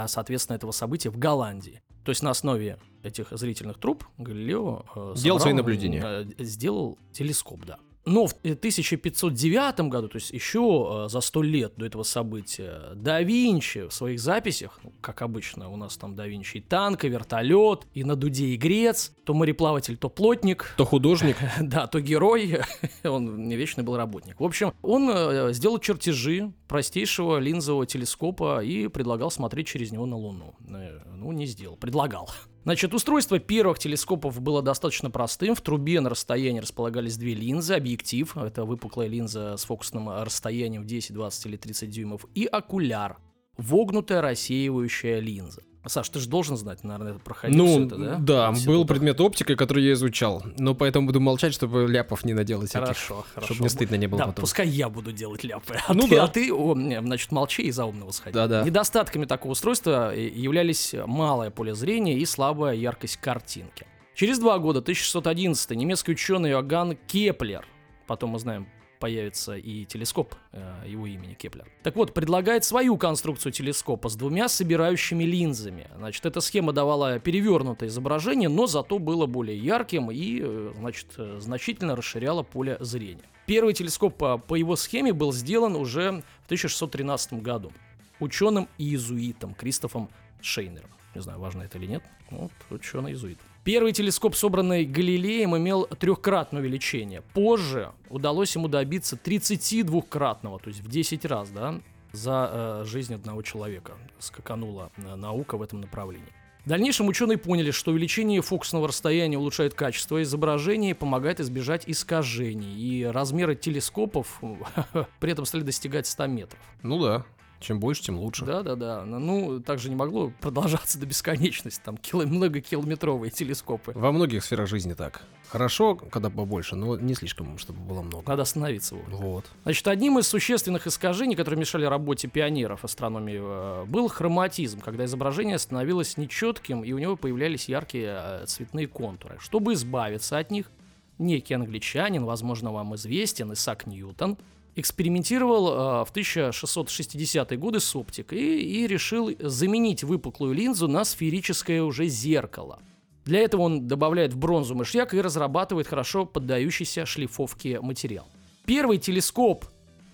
соответственно, этого события в Голландии. То есть на основе этих зрительных труб Галилео э, Делал свои собрал, наблюдения. э, сделал телескоп, да. Но в 1509 году, то есть еще э, за сто лет до этого события, да Винчи в своих записях, ну, как обычно, у нас там да Винчи и танк, и вертолет, и на дуде и грец, то мореплаватель, то плотник, То художник. да, то герой, он не вечный был работник. В общем, он э, сделал чертежи простейшего линзового телескопа и предлагал смотреть через него на Луну. Э, Ну, не сделал, предлагал. Значит, устройство первых телескопов было достаточно простым. В трубе на расстоянии располагались две линзы, объектив, это выпуклая линза с фокусным расстоянием в 10, 20 или 30 дюймов, и окуляр, вогнутая рассеивающая линза. Саш, ты же должен знать, наверное, проходил Ну, это, да? да, В был предмет оптика, который я изучал. Но поэтому буду молчать, чтобы ляпов не наделать всяких. Хорошо, хорошо. Чтобы мне стыдно не было да, потом. пускай я буду делать ляпы. А Ну ты, да. А ты, о, значит, молчи и за умного сходи. Да-да. Недостатками такого устройства э, являлись малое поле зрения и слабая яркость картинки. Через два года, 1611, немецкий ученый Иоганн Кеплер, потом мы знаем, появится и телескоп э, его имени Кеплер. Так вот, предлагает свою конструкцию телескопа с двумя собирающими линзами. Значит, эта схема давала перевернутое изображение, но зато было более ярким и, э, значит, э, значительно расширяло поле зрения. Первый телескоп по, его схеме был сделан уже в 1613 году ученым иезуитом Кристофом Шейнером. Не знаю, важно это или нет. Вот, ученый-иезуит. Первый телескоп, собранный Галилеем, имел трехкратное увеличение. Позже удалось ему добиться 32-кратного, то есть в 10 раз, да, за э, жизнь одного человека. Скаканула э, наука в этом направлении. В дальнейшем ученые поняли, что увеличение фокусного расстояния улучшает качество изображения и помогает избежать искажений. И размеры телескопов при этом стали достигать 100 метров. Ну да. Чем больше, тем лучше. Да, да, да. Ну, также не могло продолжаться до бесконечности. Там кило, многокилометровые телескопы. Во многих сферах жизни так. Хорошо, когда побольше, но не слишком, чтобы было много. Надо остановиться. вовремя. Вот. Значит, одним из существенных искажений, которые мешали работе пионеров астрономии, э, был хроматизм, когда изображение становилось нечетким, и у него появлялись яркие э, цветные контуры. Чтобы избавиться от них, некий англичанин, возможно, вам известен, Исаак Ньютон, экспериментировал э, в 1660-е годы с оптикой и, и решил заменить выпуклую линзу на сферическое уже зеркало. Для этого он добавляет в бронзу мышьяк и разрабатывает хорошо поддающийся шлифовке материал. Первый телескоп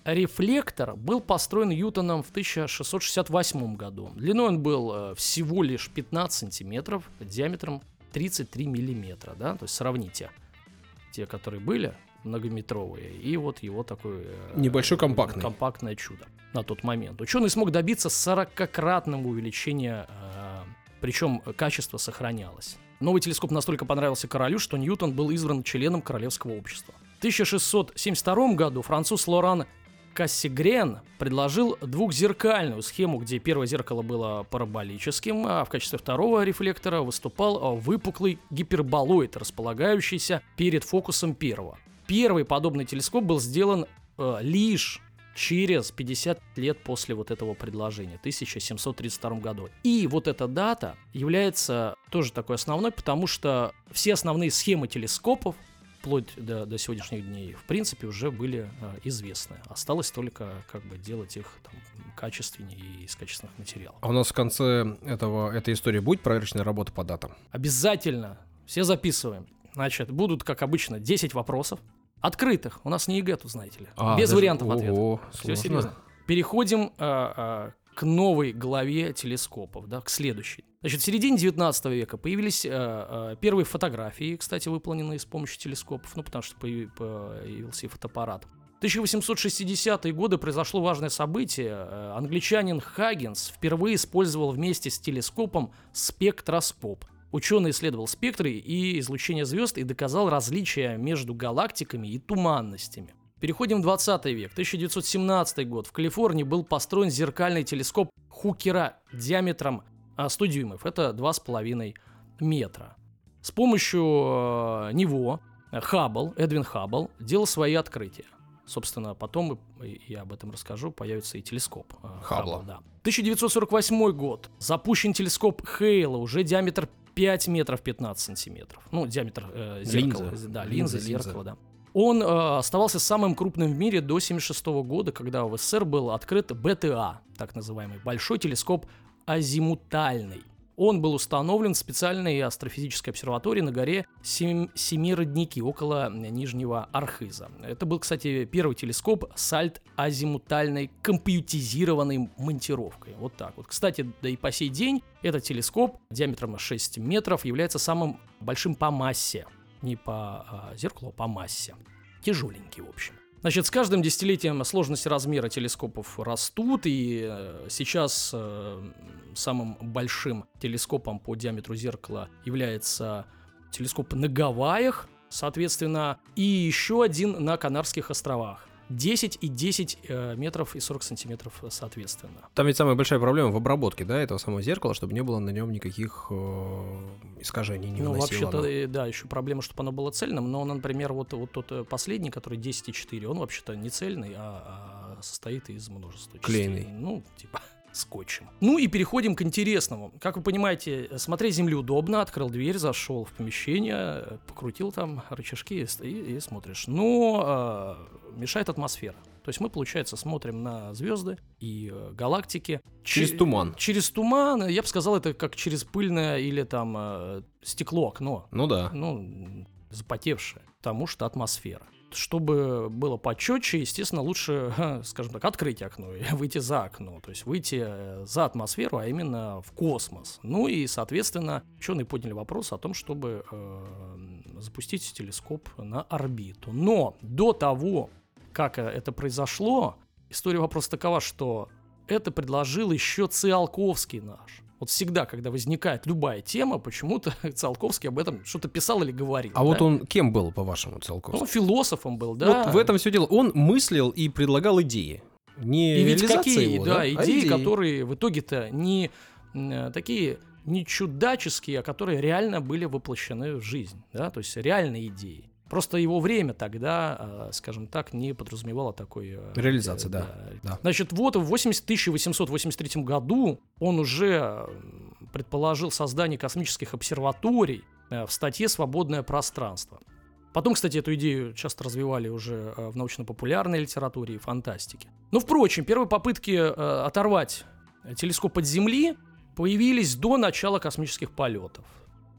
рефлектор был построен Ньютоном в 1668 году. Длиной он был э, всего лишь 15 сантиметров, диаметром 33 миллиметра, да, то есть сравните те, которые были многометровые, и вот его такой... э, Небольшой компактный. Компактное чудо на тот момент. Ученый смог добиться 40-кратного увеличения, э, причем качество сохранялось. Новый телескоп настолько понравился королю, что Ньютон был избран членом Королевского общества. В 1672 году француз Лоран Кассигрен предложил двухзеркальную схему, где первое зеркало было параболическим, а в качестве второго рефлектора выступал выпуклый гиперболоид, располагающийся перед фокусом первого. Первый подобный телескоп был сделан э, лишь через 50 лет после вот этого предложения, 1732 году. И вот эта дата является тоже такой основной, потому что все основные схемы телескопов вплоть до, до сегодняшних дней, в принципе, уже были э, известны. Осталось только как бы делать их там, качественнее и из качественных материалов. А у нас в конце этого, этой истории будет проверочная работа по датам? Обязательно все записываем. Значит, будут, как обычно, 10 вопросов. Открытых. У нас не ЕГЭ тут, знаете ли. А, Без даже- вариантов ответа. Ого, Все серьезно. Переходим а, а, к новой главе телескопов, да, к следующей. Значит, в середине 19 века появились а, первые фотографии, кстати, выполненные с помощью телескопов, ну, потому что появи- появился и фотоаппарат. В 1860-е годы произошло важное событие. Англичанин Хаггинс впервые использовал вместе с телескопом спектроскоп. Ученый исследовал спектры и излучение звезд и доказал различия между галактиками и туманностями. Переходим в 20 век. 1917 год. В Калифорнии был построен зеркальный телескоп Хукера диаметром а, 100 дюймов. Это 2,5 метра. С помощью э, него э, Хаббл, Эдвин Хаббл, делал свои открытия. Собственно, потом, я об этом расскажу, появится и телескоп э, Хаббла. Хаббла, да. 1948 год. Запущен телескоп Хейла, уже диаметр 5 метров 15 сантиметров. Ну, диаметр э, зеркала. Линза. Да, Линза, линза, зеркало, да. Он э, оставался самым крупным в мире до 1976 года, когда в СССР был открыт БТА, так называемый Большой телескоп азимутальный. Он был установлен в специальной астрофизической обсерватории на горе Сем- Семиродники около Нижнего Архиза. Это был, кстати, первый телескоп с альт-азимутальной компьютизированной монтировкой. Вот так вот. Кстати, да и по сей день этот телескоп диаметром 6 метров является самым большим по массе. Не по а, зеркалу, а по массе. Тяжеленький, в общем. Значит, с каждым десятилетием сложности размера телескопов растут, и э, сейчас э, самым большим телескопом по диаметру зеркала является телескоп на Гавайях, соответственно, и еще один на Канарских островах. 10 и 10 э, метров и 40 сантиметров э, соответственно. Там ведь самая большая проблема в обработке, да, этого самого зеркала, чтобы не было на нем никаких э, искажений, не Ну, вообще-то, оно. э, да, еще проблема, чтобы оно было цельным, но, например, вот, вот тот последний, который 10,4, он вообще-то не цельный, а, а состоит из множества частей. Клееный. Ну, типа скотчем. Ну и переходим к интересному. Как вы понимаете, смотреть землю удобно, открыл дверь, зашел в помещение, э, покрутил там рычажки и, и- и смотришь. Но э, мешает атмосфера. То есть мы, получается, смотрим на звезды и э, галактики. Через Че- туман. Через туман, я бы сказал, это как через пыльное или там э, стекло, окно Ну да. ну, запотевшее, потому что атмосфера. Чтобы было почетче, естественно, лучше, скажем так, открыть окно и выйти за окно, то есть выйти э, за атмосферу, а именно в космос. Ну и, соответственно, ученые подняли вопрос о том, чтобы э, запустить телескоп на орбиту. Но до того, как э, это произошло, история вопроса такова, что это предложил еще Циолковский наш. Вот всегда, когда возникает любая тема, почему-то Циолковский об этом что-то писал или говорил. А да? вот он кем был, по-вашему, Он Циолковский? философом был, да. Вот в этом все дело. Он мыслил и предлагал идеи. Не И ведь какие, его, да, а идеи, которые в итоге-то не э, такие не чудаческие, а которые реально были воплощены в жизнь, да, то есть реальные идеи. Просто его время тогда, э, скажем так, не подразумевало такой... э, Реализации, э, да, да. Значит, вот в 80 1883 году он уже предположил создание космических обсерваторий э, в статье «Свободное пространство». Потом, кстати, эту идею часто развивали уже э, в научно-популярной литературе и фантастике. Но, впрочем, первые попытки э, оторвать телескоп от Земли появились до начала космических полетов.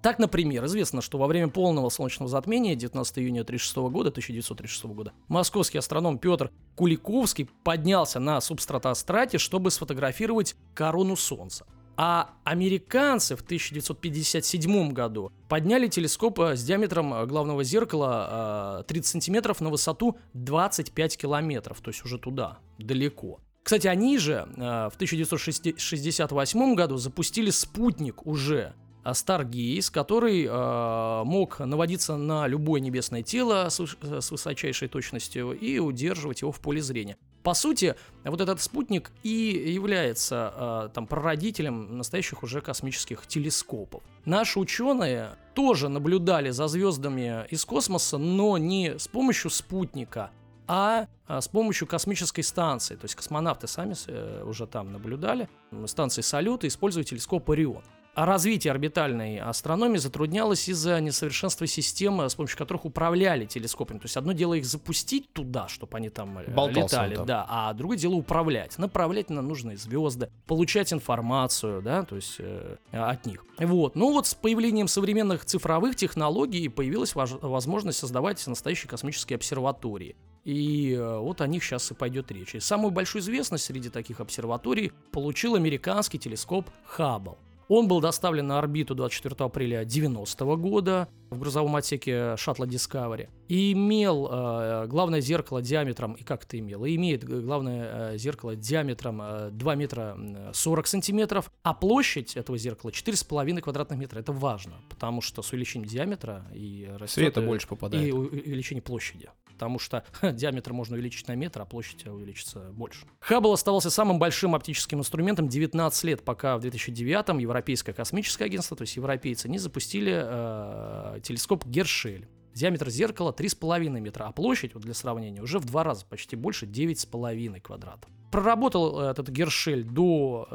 Так, например, известно, что во время полного солнечного затмения 19 июня 1936 года, 1936 года, московский астроном Петр Куликовский поднялся на субстратострате, чтобы сфотографировать корону Солнца. А американцы в 1957 году подняли телескоп э, с диаметром э, главного зеркала э, 30 сантиметров на высоту 25 километров, то есть уже туда, далеко. Кстати, они же э, в 1968 году запустили спутник уже Stargaze, который э, мог наводиться на любое небесное тело с, выс- с высочайшей точностью и удерживать его в поле зрения. По сути, вот этот спутник и является э, там прародителем настоящих уже космических телескопов. Наши ученые тоже наблюдали за звездами из космоса, но не с помощью спутника, а а, с помощью космической станции. То есть космонавты сами э, уже там наблюдали. Станции «Салют» используют телескоп «Орион». Развитие орбитальной астрономии затруднялось из-за несовершенства систем, с помощью которых управляли телескопами. То есть одно дело их запустить туда, чтобы они там э, Болтался летали, там. да, а другое дело управлять. Направлять на нужные звезды, получать информацию, да, то есть э, от них. Вот. Ну вот с появлением современных цифровых технологий появилась возможность создавать настоящие космические обсерватории. И э, вот о них сейчас и пойдет речь. И самую большую известность среди таких обсерваторий получил американский телескоп Хаббл. Он был доставлен на орбиту 24 апреля 90 года в грузовом отсеке шаттла Discovery и имел э, главное зеркало диаметром, и как это имел, и имеет г- главное э, зеркало диаметром э, 2 метра м, 40 сантиметров, а площадь этого зеркала 4,5 квадратных метра. Это важно, потому что с увеличением диаметра и растет... Света э, больше попадает. и увеличение площади. Потому что ха, диаметр можно увеличить на метр, а площадь увеличится больше. Хаббл оставался самым большим оптическим инструментом 19 лет, пока в 2009-м Европейское космическое агентство, то есть европейцы, не запустили э, телескоп Гершель. Диаметр зеркала 3,5 метра, а площадь, вот для сравнения, уже в два раза, почти больше, 9,5 квадратов. Проработал э, этот Гершель до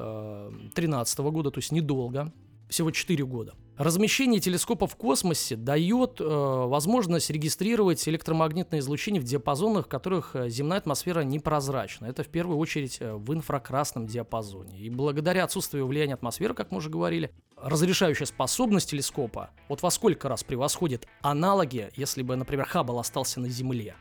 2013 года, то есть недолго, всего 4 года. Размещение телескопа в космосе дает э, возможность регистрировать электромагнитное излучение в диапазонах, в которых э, земная атмосфера непрозрачна. Это в первую очередь э, в инфракрасном диапазоне. И благодаря отсутствию влияния атмосферы, как мы уже говорили, разрешающая способность телескопа вот во сколько раз превосходит аналоги, если бы, например, Хаббл остался на Земле.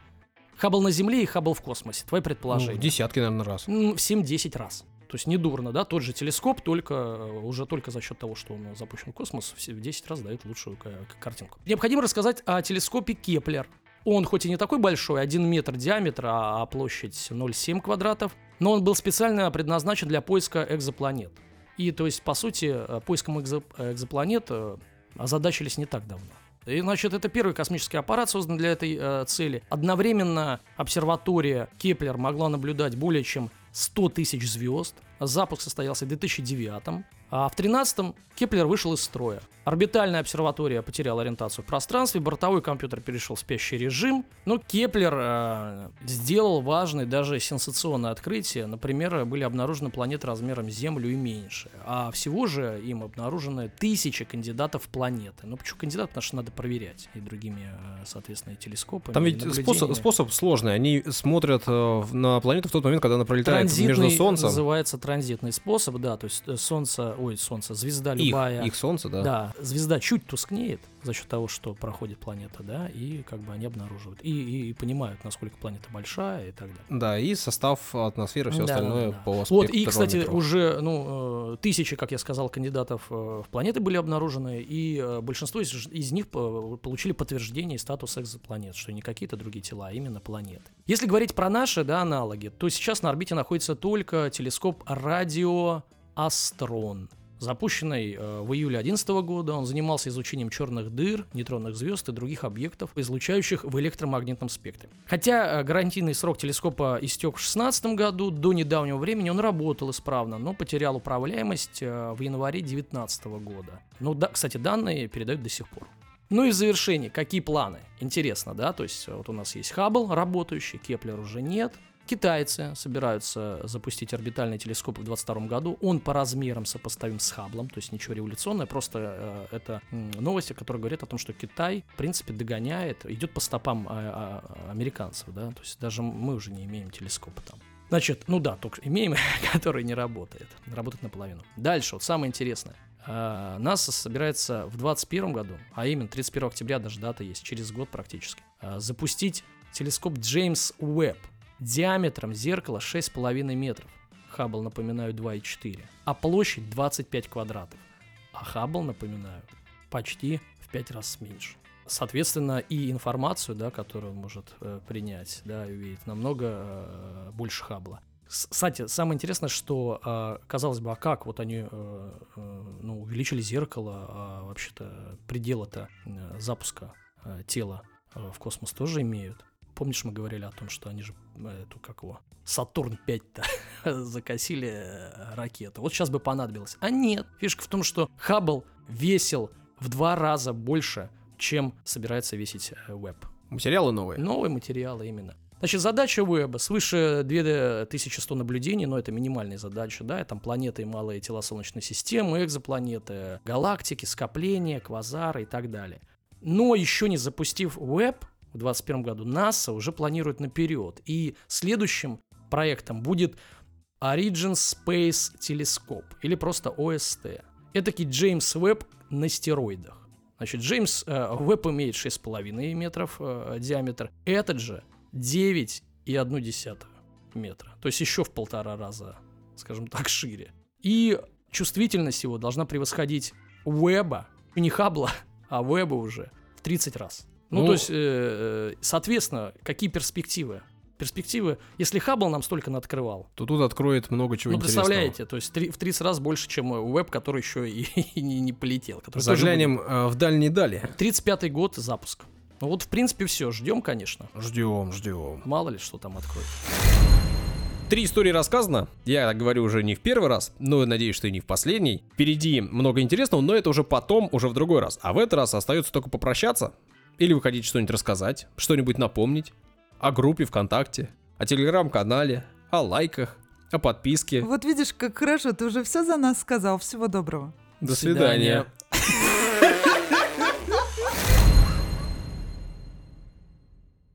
Хаббл на Земле и Хаббл в космосе. Твои Ну, предположения? десятки, наверное, раз. В 7-10 раз. То есть недурно, да, тот же телескоп, только э, уже только за счет того, что он запущен в космос, в се- в 10 раз дает лучшую картинку. Необходимо рассказать о телескопе Кеплер. Он хоть и не такой большой, 1 метр диаметра, а площадь 0,7 квадратов, но он был специально предназначен для поиска экзопланет. И то есть, по сути, э, поиском экзо- экзопланет э, озадачились не так давно. И, значит, это первый космический аппарат, создан для этой э, цели. Одновременно обсерватория Кеплер могла наблюдать более чем 100 тысяч звезд. Запуск состоялся в 2009 а в 13-м Кеплер вышел из строя. Орбитальная обсерватория потеряла ориентацию в пространстве, бортовой компьютер перешел в спящий режим, но Кеплер э, сделал важное, даже сенсационное открытие. Например, были обнаружены планеты размером Землю и меньше. А всего же им обнаружены тысячи кандидатов в планеты. Ну почему кандидат? Потому что надо проверять и другими, э, соответственно, телескопами. Там ведь способ, способ сложный. Они смотрят э, на планету в тот момент, когда она пролетает между Солнцем. называется транзитный способ, да, то есть э, Солнце ой, Солнце, звезда их, любая. Их Солнце, да. Да, звезда чуть тускнеет за счет того, что проходит планета, да, и как бы они обнаруживают. И, и, и понимают, насколько планета большая и так далее. Да, и состав атмосферы, все да, остальное да, да. по Вот, и, кстати, уже, ну, э, тысячи, как я сказал, кандидатов э, в планеты были обнаружены, и э, большинство из, из них получили подтверждение статуса экзопланет, что не какие-то другие тела, а именно планеты. Если говорить про наши, да, аналоги, то сейчас на орбите находится только телескоп радио Астрон. Запущенный э, в июле 2011 года, он занимался изучением черных дыр, нейтронных звезд и других объектов, излучающих в электромагнитном спектре. Хотя э, гарантийный срок телескопа истек в 2016 году, до недавнего времени он работал исправно, но потерял управляемость э, в январе 2019 года. Ну, да, кстати, данные передают до сих пор. Ну и в завершении, какие планы? Интересно, да? То есть вот у нас есть Хаббл работающий, Кеплер уже нет. Китайцы собираются запустить орбитальный телескоп в 2022 году. Он по размерам сопоставим с Хаблом, то есть ничего революционного, просто э, это новости, которые говорят о том, что Китай, в принципе, догоняет, идет по стопам э, э, американцев, да, то есть даже мы уже не имеем телескопа там. Значит, ну да, только имеем, который не работает. Работает наполовину. Дальше, вот самое интересное. Uh, НАСА собирается в 2021 году, а именно 31 октября даже дата есть, через год практически, запустить телескоп Джеймс Уэбб диаметром зеркала 6,5 метров. Хаббл, напоминаю, 2,4. А площадь 25 квадратов. А Хаббл, напоминаю, почти в 5 раз меньше. Соответственно, и информацию, да, которую он может э, принять, да, и намного э, больше Хаббла. Кстати, самое интересное, что, э, казалось бы, а как вот они э, э, ну, увеличили зеркало, а вообще-то предела-то э, запуска тела в космос тоже имеют. Помнишь, мы говорили о том, что они же э, эту, как его, Сатурн 5-то закосили э, ракету. Вот сейчас бы понадобилось. А нет. Фишка в том, что Хаббл весил в два раза больше, чем собирается весить Веб. Материалы новые? Новые материалы именно. Значит, задача веба свыше 2100 наблюдений, но это минимальная задача, да, там планеты и малые тела Солнечной системы, экзопланеты, галактики, скопления, квазары и так далее. Но еще не запустив веб, в 2021 году, НАСА уже планирует наперед. И следующим проектом будет Origin Space Telescope, или просто ОСТ. Это Джеймс Веб на стероидах. Значит, Джеймс э, Веб имеет 6,5 метров э, диаметр. Этот же 9,1 метра. То есть еще в полтора раза, скажем так, шире. И чувствительность его должна превосходить Веба, не Хаббла, а Веба уже в 30 раз. Ну, ну то есть, э, э, соответственно, какие перспективы? Перспективы, если Хаббл нам столько открывал, то тут откроет много чего ну, интересного. представляете, то есть три, в 30 раз больше, чем веб, который еще и, и не, не полетел. Заглянем э, в дальние дали. 35-й год запуск. Ну вот, в принципе, все. Ждем, конечно. Ждем, ждем. Мало ли, что там откроет. Три истории рассказано. Я говорю уже не в первый раз, но надеюсь, что и не в последний. Впереди много интересного, но это уже потом, уже в другой раз. А в этот раз остается только попрощаться. Или вы хотите что-нибудь рассказать, что-нибудь напомнить о группе ВКонтакте, о телеграм-канале, о лайках, о подписке. Вот видишь, как хорошо, ты уже все за нас сказал. Всего доброго. До свидания. свидания.